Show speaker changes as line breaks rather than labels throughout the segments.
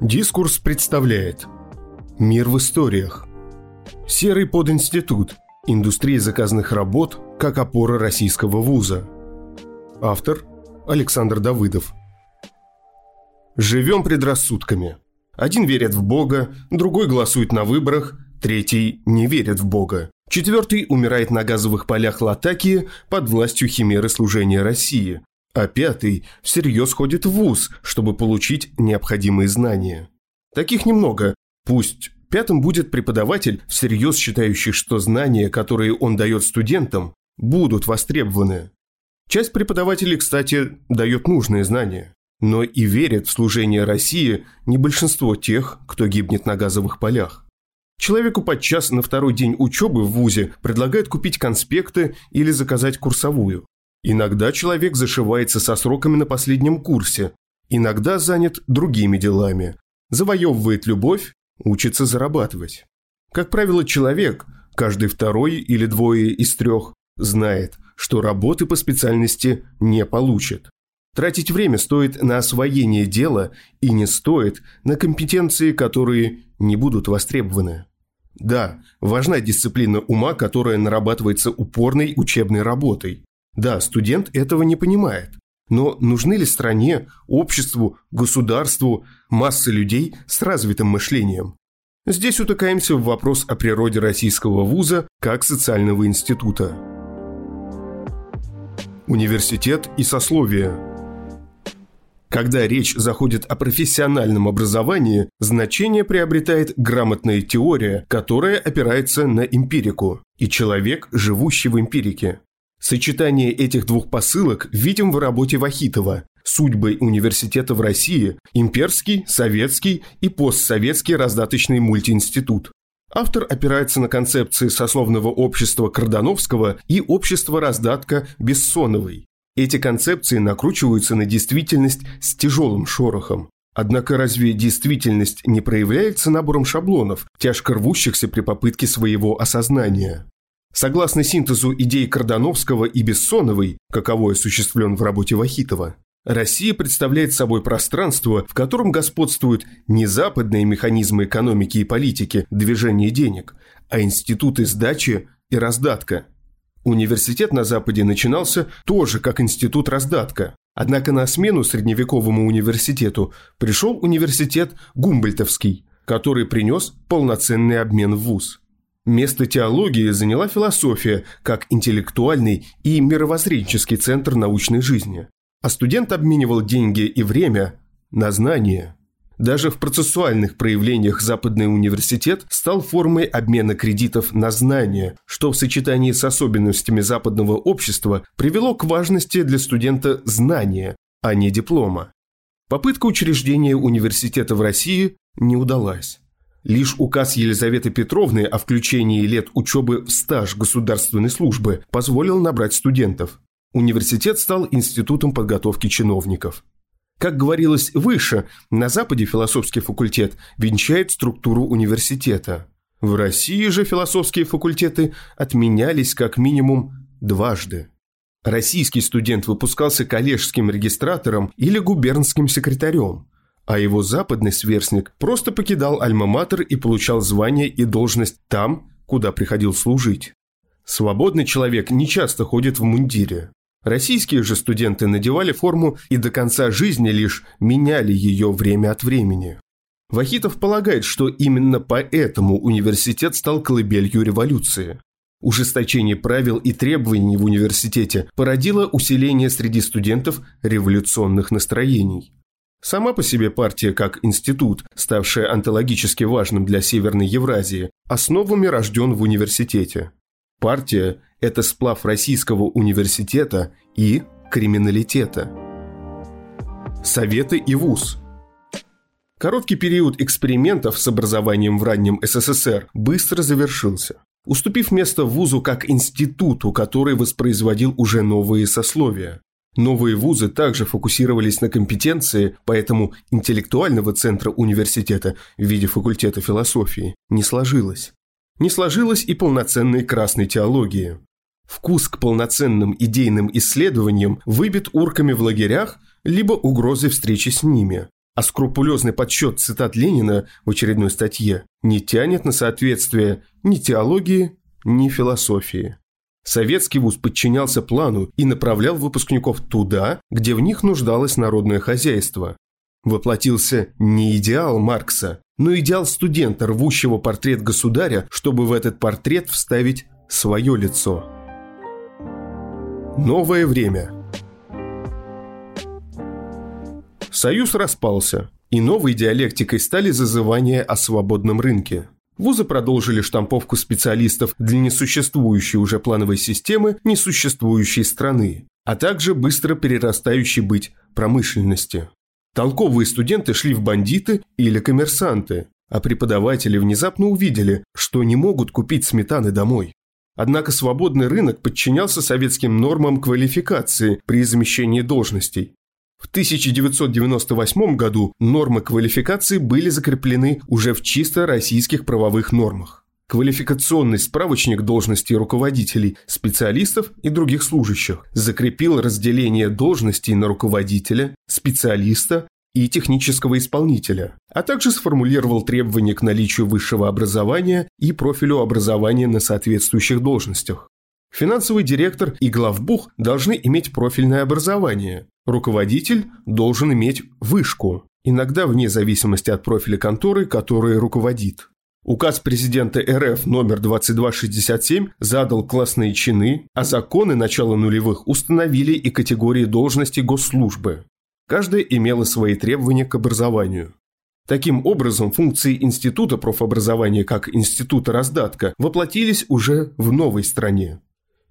Дискурс представляет Мир в историях Серый подинститут. Индустрия заказных работ как опора российского вуза. Автор Александр Давыдов. Живем предрассудками. Один верит в Бога, другой голосует на выборах, третий не верит в Бога. Четвертый умирает на газовых полях Латакии под властью химеры служения России а пятый всерьез ходит в ВУЗ, чтобы получить необходимые знания. Таких немного. Пусть пятым будет преподаватель, всерьез считающий, что знания, которые он дает студентам, будут востребованы. Часть преподавателей, кстати, дает нужные знания. Но и верят в служение России не большинство тех, кто гибнет на газовых полях. Человеку подчас на второй день учебы в ВУЗе предлагают купить конспекты или заказать курсовую. Иногда человек зашивается со сроками на последнем курсе, иногда занят другими делами, завоевывает любовь, учится зарабатывать. Как правило, человек, каждый второй или двое из трех, знает, что работы по специальности не получит. Тратить время стоит на освоение дела и не стоит на компетенции, которые не будут востребованы. Да, важна дисциплина ума, которая нарабатывается упорной учебной работой. Да, студент этого не понимает. Но нужны ли стране, обществу, государству массы людей с развитым мышлением? Здесь утыкаемся в вопрос о природе российского вуза как социального института. Университет и сословие. Когда речь заходит о профессиональном образовании, значение приобретает грамотная теория, которая опирается на эмпирику, и человек, живущий в эмпирике. Сочетание этих двух посылок видим в работе Вахитова «Судьбы университета в России. Имперский, советский и постсоветский раздаточный мультиинститут». Автор опирается на концепции сословного общества Кардановского и общества раздатка Бессоновой. Эти концепции накручиваются на действительность с тяжелым шорохом. Однако разве действительность не проявляется набором шаблонов, тяжко рвущихся при попытке своего осознания? Согласно синтезу идей Кардановского и Бессоновой, каковой осуществлен в работе Вахитова, Россия представляет собой пространство, в котором господствуют не западные механизмы экономики и политики, движения денег, а институты сдачи и раздатка. Университет на Западе начинался тоже как институт раздатка. Однако на смену средневековому университету пришел университет Гумбольтовский, который принес полноценный обмен в ВУЗ. Место теологии заняла философия как интеллектуальный и мировоззренческий центр научной жизни. А студент обменивал деньги и время на знания. Даже в процессуальных проявлениях Западный университет стал формой обмена кредитов на знания, что в сочетании с особенностями западного общества привело к важности для студента знания, а не диплома. Попытка учреждения университета в России не удалась. Лишь указ Елизаветы Петровны о включении лет учебы в стаж государственной службы позволил набрать студентов. Университет стал институтом подготовки чиновников. Как говорилось выше, на Западе философский факультет венчает структуру университета. В России же философские факультеты отменялись как минимум дважды. Российский студент выпускался коллежским регистратором или губернским секретарем – а его западный сверстник просто покидал альма-матер и получал звание и должность там, куда приходил служить. Свободный человек не часто ходит в мундире. Российские же студенты надевали форму и до конца жизни лишь меняли ее время от времени. Вахитов полагает, что именно поэтому университет стал колыбелью революции. Ужесточение правил и требований в университете породило усиление среди студентов революционных настроений. Сама по себе партия как институт, ставшая онтологически важным для Северной Евразии, основами рожден в университете. Партия – это сплав российского университета и криминалитета. Советы и ВУЗ – Короткий период экспериментов с образованием в раннем СССР быстро завершился, уступив место вузу как институту, который воспроизводил уже новые сословия. Новые вузы также фокусировались на компетенции, поэтому интеллектуального центра университета в виде факультета философии не сложилось. Не сложилось и полноценной красной теологии. Вкус к полноценным идейным исследованиям выбит урками в лагерях либо угрозой встречи с ними. а скрупулезный подсчет цитат Ленина в очередной статье не тянет на соответствие ни теологии, ни философии. Советский вуз подчинялся плану и направлял выпускников туда, где в них нуждалось народное хозяйство. Воплотился не идеал Маркса, но идеал студента, рвущего портрет государя, чтобы в этот портрет вставить свое лицо. Новое время – Союз распался, и новой диалектикой стали зазывания о свободном рынке. Вузы продолжили штамповку специалистов для несуществующей уже плановой системы несуществующей страны, а также быстро перерастающей быть промышленности. Толковые студенты шли в бандиты или коммерсанты, а преподаватели внезапно увидели, что не могут купить сметаны домой. Однако свободный рынок подчинялся советским нормам квалификации при замещении должностей, в 1998 году нормы квалификации были закреплены уже в чисто российских правовых нормах. Квалификационный справочник должностей руководителей, специалистов и других служащих закрепил разделение должностей на руководителя, специалиста и технического исполнителя, а также сформулировал требования к наличию высшего образования и профилю образования на соответствующих должностях. Финансовый директор и главбух должны иметь профильное образование. Руководитель должен иметь вышку, иногда вне зависимости от профиля конторы, которой руководит. Указ президента РФ номер 2267 задал классные чины, а законы начала нулевых установили и категории должности госслужбы. Каждая имела свои требования к образованию. Таким образом, функции Института профобразования как Института раздатка воплотились уже в новой стране.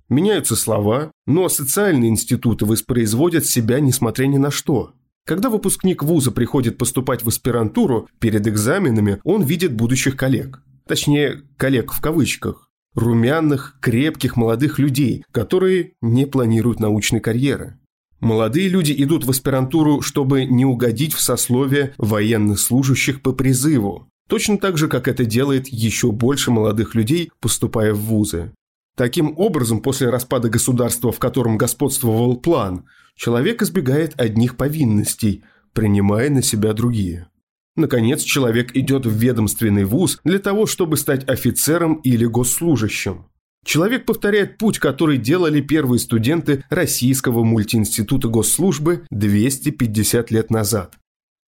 Меняются слова, но социальные институты воспроизводят себя несмотря ни на что. Когда выпускник вуза приходит поступать в аспирантуру, перед экзаменами он видит будущих коллег. Точнее, коллег в кавычках. Румяных, крепких молодых людей, которые не планируют научной карьеры. Молодые люди идут в аспирантуру, чтобы не угодить в сословие военнослужащих по призыву. Точно так же, как это делает еще больше молодых людей, поступая в вузы. Таким образом, после распада государства, в котором господствовал план, человек избегает одних повинностей, принимая на себя другие. Наконец, человек идет в ведомственный вуз для того, чтобы стать офицером или госслужащим. Человек повторяет путь, который делали первые студенты Российского мультиинститута госслужбы 250 лет назад.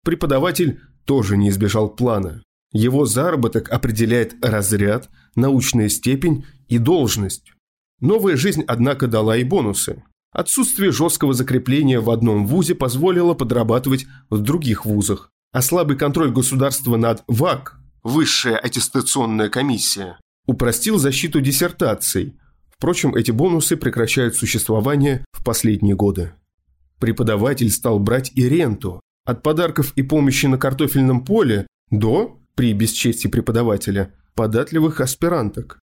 Преподаватель тоже не избежал плана. Его заработок определяет разряд, научная степень и должность. Новая жизнь, однако, дала и бонусы. Отсутствие жесткого закрепления в одном вузе позволило подрабатывать в других вузах, а слабый контроль государства над ВАК, Высшая аттестационная комиссия, упростил защиту диссертаций. Впрочем, эти бонусы прекращают существование в последние годы. Преподаватель стал брать и ренту. От подарков и помощи на картофельном поле до, при бесчестии преподавателя, податливых аспиранток.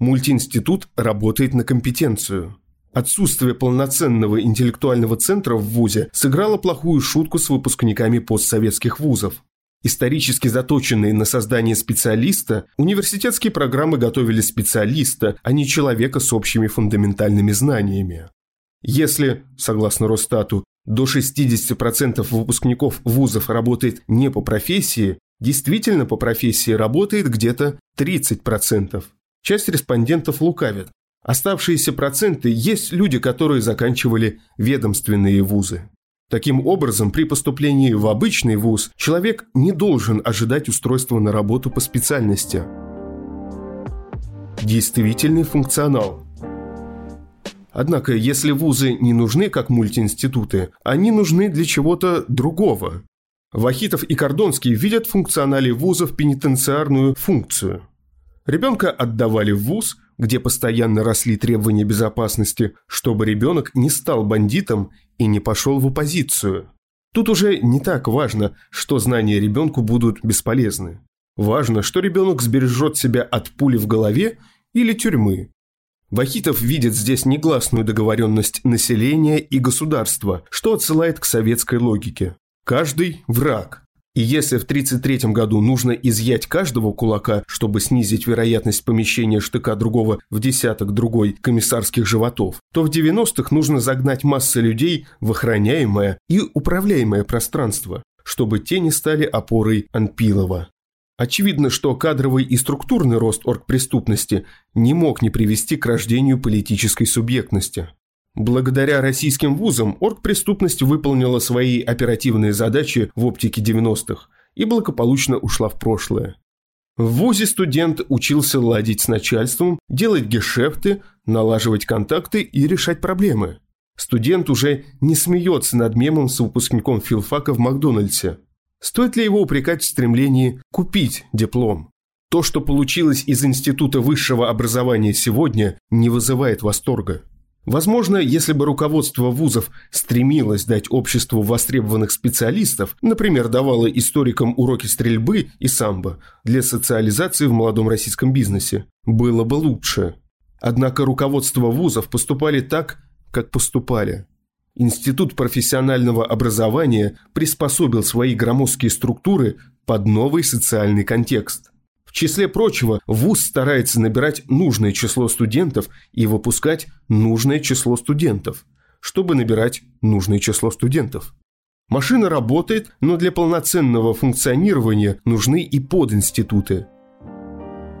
Мультиинститут работает на компетенцию. Отсутствие полноценного интеллектуального центра в ВУЗе сыграло плохую шутку с выпускниками постсоветских вузов. Исторически заточенные на создание специалиста, университетские программы готовили специалиста, а не человека с общими фундаментальными знаниями. Если, согласно Росстату, до 60% выпускников вузов работает не по профессии, действительно по профессии работает где-то 30%. Часть респондентов лукавит. Оставшиеся проценты есть люди, которые заканчивали ведомственные вузы. Таким образом, при поступлении в обычный вуз человек не должен ожидать устройства на работу по специальности. Действительный функционал. Однако, если вузы не нужны как мультиинституты, они нужны для чего-то другого. Вахитов и Кордонский видят в функционале вузов пенитенциарную функцию. Ребенка отдавали в ВУЗ, где постоянно росли требования безопасности, чтобы ребенок не стал бандитом и не пошел в оппозицию. Тут уже не так важно, что знания ребенку будут бесполезны. Важно, что ребенок сбережет себя от пули в голове или тюрьмы. Вахитов видит здесь негласную договоренность населения и государства, что отсылает к советской логике. Каждый – враг, и если в 1933 году нужно изъять каждого кулака, чтобы снизить вероятность помещения штыка другого в десяток другой комиссарских животов, то в 90-х нужно загнать массы людей в охраняемое и управляемое пространство, чтобы те не стали опорой Анпилова. Очевидно, что кадровый и структурный рост оргпреступности не мог не привести к рождению политической субъектности. Благодаря российским вузам оргпреступность выполнила свои оперативные задачи в оптике 90-х и благополучно ушла в прошлое. В ВУЗе студент учился ладить с начальством, делать гешефты, налаживать контакты и решать проблемы. Студент уже не смеется над мемом с выпускником филфака в Макдональдсе. Стоит ли его упрекать в стремлении купить диплом? То, что получилось из Института высшего образования сегодня, не вызывает восторга. Возможно, если бы руководство вузов стремилось дать обществу востребованных специалистов, например, давало историкам уроки стрельбы и самбо для социализации в молодом российском бизнесе, было бы лучше. Однако руководство вузов поступали так, как поступали. Институт профессионального образования приспособил свои громоздкие структуры под новый социальный контекст. В числе прочего, ВУЗ старается набирать нужное число студентов и выпускать нужное число студентов, чтобы набирать нужное число студентов. Машина работает, но для полноценного функционирования нужны и подинституты.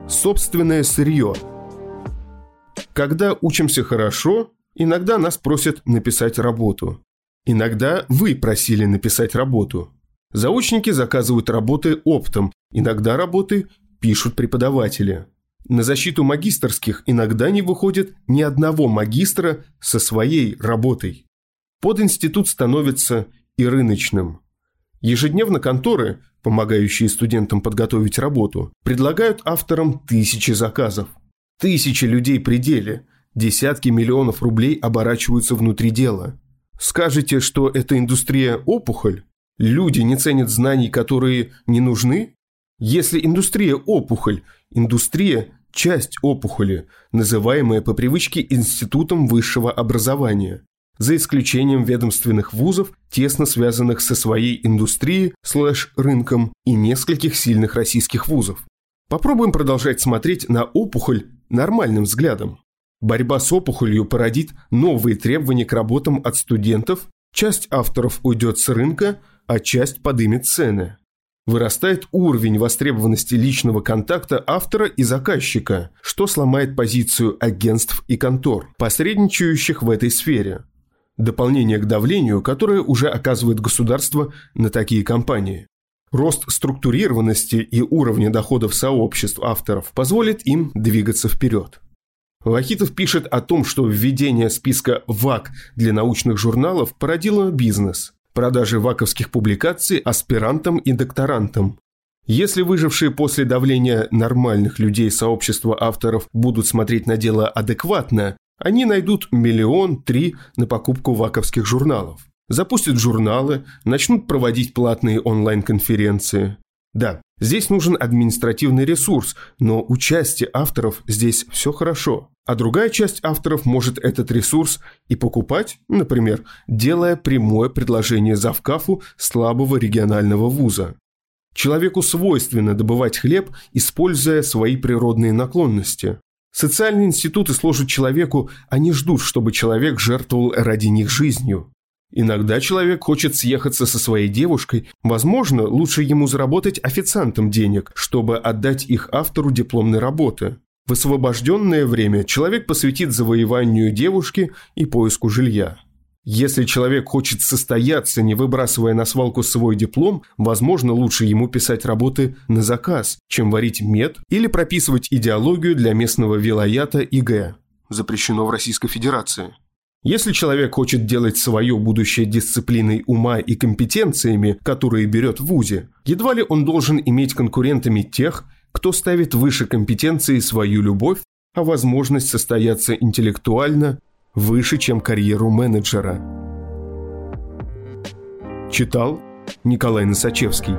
Собственное сырье. Когда учимся хорошо, иногда нас просят написать работу. Иногда вы просили написать работу. Заочники заказывают работы оптом, иногда работы пишут преподаватели. На защиту магистрских иногда не выходит ни одного магистра со своей работой. Под институт становится и рыночным. Ежедневно конторы, помогающие студентам подготовить работу, предлагают авторам тысячи заказов. Тысячи людей при деле, десятки миллионов рублей оборачиваются внутри дела. Скажете, что эта индустрия – опухоль? Люди не ценят знаний, которые не нужны? Если индустрия – опухоль, индустрия – часть опухоли, называемая по привычке институтом высшего образования, за исключением ведомственных вузов, тесно связанных со своей индустрией слэш-рынком и нескольких сильных российских вузов. Попробуем продолжать смотреть на опухоль нормальным взглядом. Борьба с опухолью породит новые требования к работам от студентов, часть авторов уйдет с рынка, а часть подымет цены вырастает уровень востребованности личного контакта автора и заказчика, что сломает позицию агентств и контор, посредничающих в этой сфере. Дополнение к давлению, которое уже оказывает государство на такие компании. Рост структурированности и уровня доходов сообществ авторов позволит им двигаться вперед. Вахитов пишет о том, что введение списка ВАК для научных журналов породило бизнес продажи ваковских публикаций аспирантам и докторантам. Если выжившие после давления нормальных людей сообщества авторов будут смотреть на дело адекватно, они найдут миллион-три на покупку ваковских журналов. Запустят журналы, начнут проводить платные онлайн-конференции. Да, здесь нужен административный ресурс, но участие авторов здесь все хорошо а другая часть авторов может этот ресурс и покупать, например, делая прямое предложение завкафу слабого регионального вуза. Человеку свойственно добывать хлеб, используя свои природные наклонности. Социальные институты служат человеку, они ждут, чтобы человек жертвовал ради них жизнью. Иногда человек хочет съехаться со своей девушкой, возможно, лучше ему заработать официантом денег, чтобы отдать их автору дипломной работы. В освобожденное время человек посвятит завоеванию девушки и поиску жилья. Если человек хочет состояться, не выбрасывая на свалку свой диплом, возможно, лучше ему писать работы на заказ, чем варить мед или прописывать идеологию для местного вилаята ИГ. Запрещено в Российской Федерации. Если человек хочет делать свое будущее дисциплиной ума и компетенциями, которые берет в ВУЗе, едва ли он должен иметь конкурентами тех, кто ставит выше компетенции свою любовь, а возможность состояться интеллектуально выше, чем карьеру менеджера. Читал Николай Носачевский.